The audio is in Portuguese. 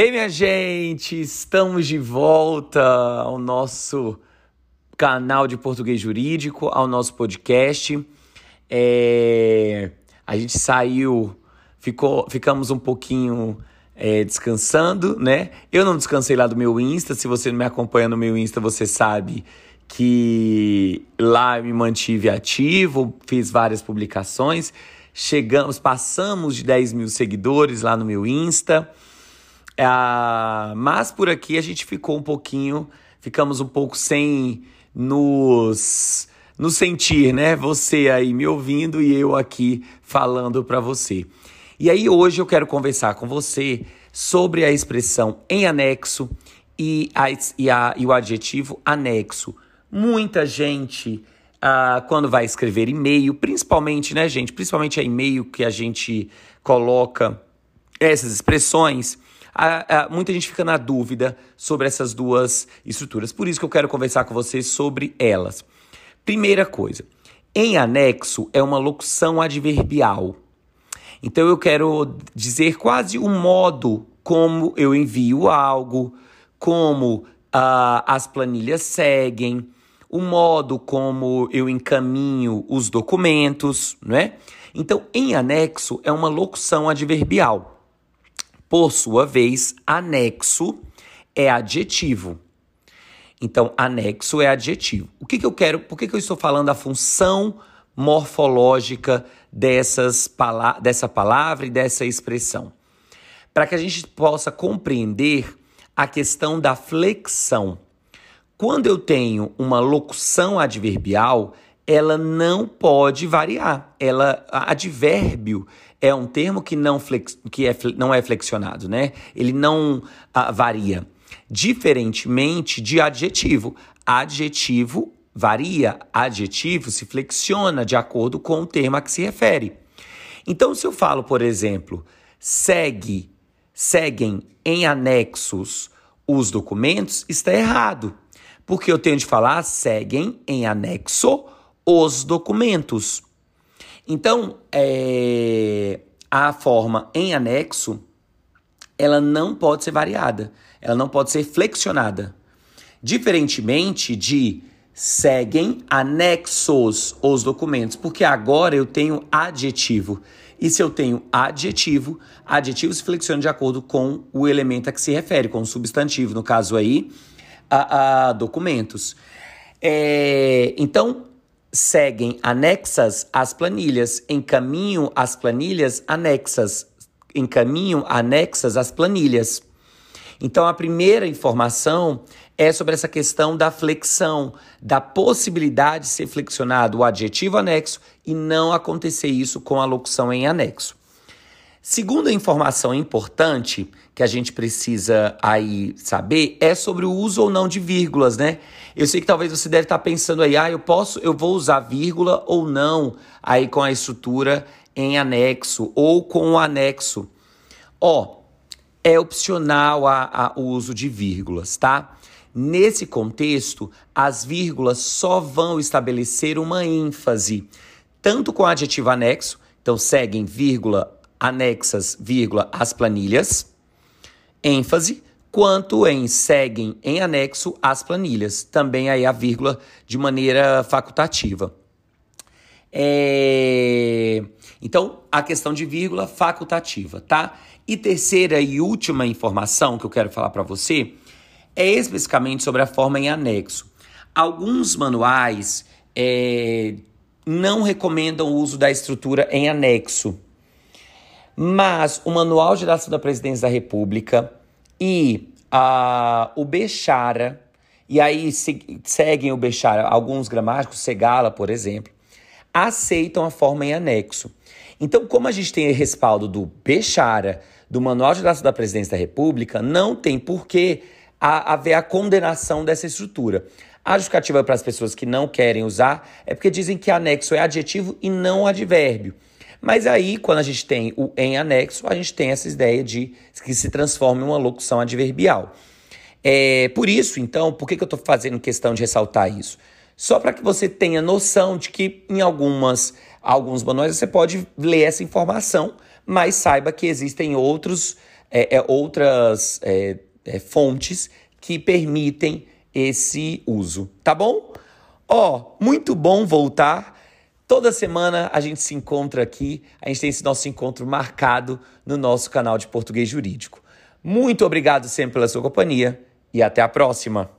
Ei, minha gente, estamos de volta ao nosso canal de português jurídico, ao nosso podcast. É, a gente saiu, ficou, ficamos um pouquinho é, descansando, né? Eu não descansei lá do meu Insta. Se você não me acompanha no meu Insta, você sabe que lá eu me mantive ativo, fiz várias publicações. Chegamos, passamos de 10 mil seguidores lá no meu Insta. Ah, mas por aqui a gente ficou um pouquinho, ficamos um pouco sem nos, nos sentir, né? Você aí me ouvindo e eu aqui falando para você. E aí hoje eu quero conversar com você sobre a expressão em anexo e, a, e, a, e o adjetivo anexo. Muita gente, ah, quando vai escrever e-mail, principalmente, né, gente? Principalmente é e-mail que a gente coloca essas expressões a, a, muita gente fica na dúvida sobre essas duas estruturas. Por isso que eu quero conversar com vocês sobre elas. Primeira coisa, em anexo é uma locução adverbial. Então eu quero dizer quase o modo como eu envio algo, como uh, as planilhas seguem, o modo como eu encaminho os documentos, não é? Então, em anexo é uma locução adverbial. Por sua vez, anexo é adjetivo. Então, anexo é adjetivo. O que, que eu quero? Por que, que eu estou falando a função morfológica dessas pala dessa palavra e dessa expressão? Para que a gente possa compreender a questão da flexão. Quando eu tenho uma locução adverbial, ela não pode variar. Ela, advérbio é um termo que não, flex, que é, não é flexionado, né? Ele não ah, varia. Diferentemente de adjetivo. Adjetivo varia, adjetivo se flexiona de acordo com o termo a que se refere. Então, se eu falo, por exemplo, segue, seguem em anexos os documentos, está errado. Porque eu tenho de falar seguem em anexo os documentos. Então, é, a forma em anexo, ela não pode ser variada, ela não pode ser flexionada. Diferentemente de seguem anexos os documentos, porque agora eu tenho adjetivo. E se eu tenho adjetivo, adjetivo se flexiona de acordo com o elemento a que se refere, com o substantivo, no caso aí, a, a documentos. É, então, seguem anexas às planilhas, encaminham as planilhas anexas, encaminham anexas às planilhas. Então, a primeira informação é sobre essa questão da flexão, da possibilidade de ser flexionado o adjetivo anexo e não acontecer isso com a locução em anexo. Segunda informação importante que a gente precisa aí saber é sobre o uso ou não de vírgulas, né? Eu sei que talvez você deve estar pensando aí, ah, eu posso, eu vou usar vírgula ou não aí com a estrutura em anexo ou com o anexo. Ó, é opcional a, a, o uso de vírgulas, tá? Nesse contexto, as vírgulas só vão estabelecer uma ênfase, tanto com o adjetivo anexo, então seguem vírgula anexas, vírgula, as planilhas, ênfase, quanto em seguem em anexo as planilhas, também aí a vírgula de maneira facultativa. É... Então, a questão de vírgula facultativa, tá? E terceira e última informação que eu quero falar para você é especificamente sobre a forma em anexo. Alguns manuais é, não recomendam o uso da estrutura em anexo, mas o Manual de Ação da Presidência da República e a, o Bechara, e aí se, seguem o Bechara, alguns gramáticos, Segala, por exemplo, aceitam a forma em anexo. Então, como a gente tem respaldo do Bechara, do Manual de Ação da Presidência da República, não tem por que haver a condenação dessa estrutura. A justificativa para as pessoas que não querem usar é porque dizem que anexo é adjetivo e não advérbio. Mas aí, quando a gente tem o em anexo, a gente tem essa ideia de que se transforma em uma locução adverbial. É, por isso, então, por que, que eu estou fazendo questão de ressaltar isso? Só para que você tenha noção de que em algumas, alguns manuais você pode ler essa informação, mas saiba que existem outros é, é outras é, é, fontes que permitem esse uso, tá bom? Ó, muito bom voltar. Toda semana a gente se encontra aqui, a gente tem esse nosso encontro marcado no nosso canal de português jurídico. Muito obrigado sempre pela sua companhia e até a próxima.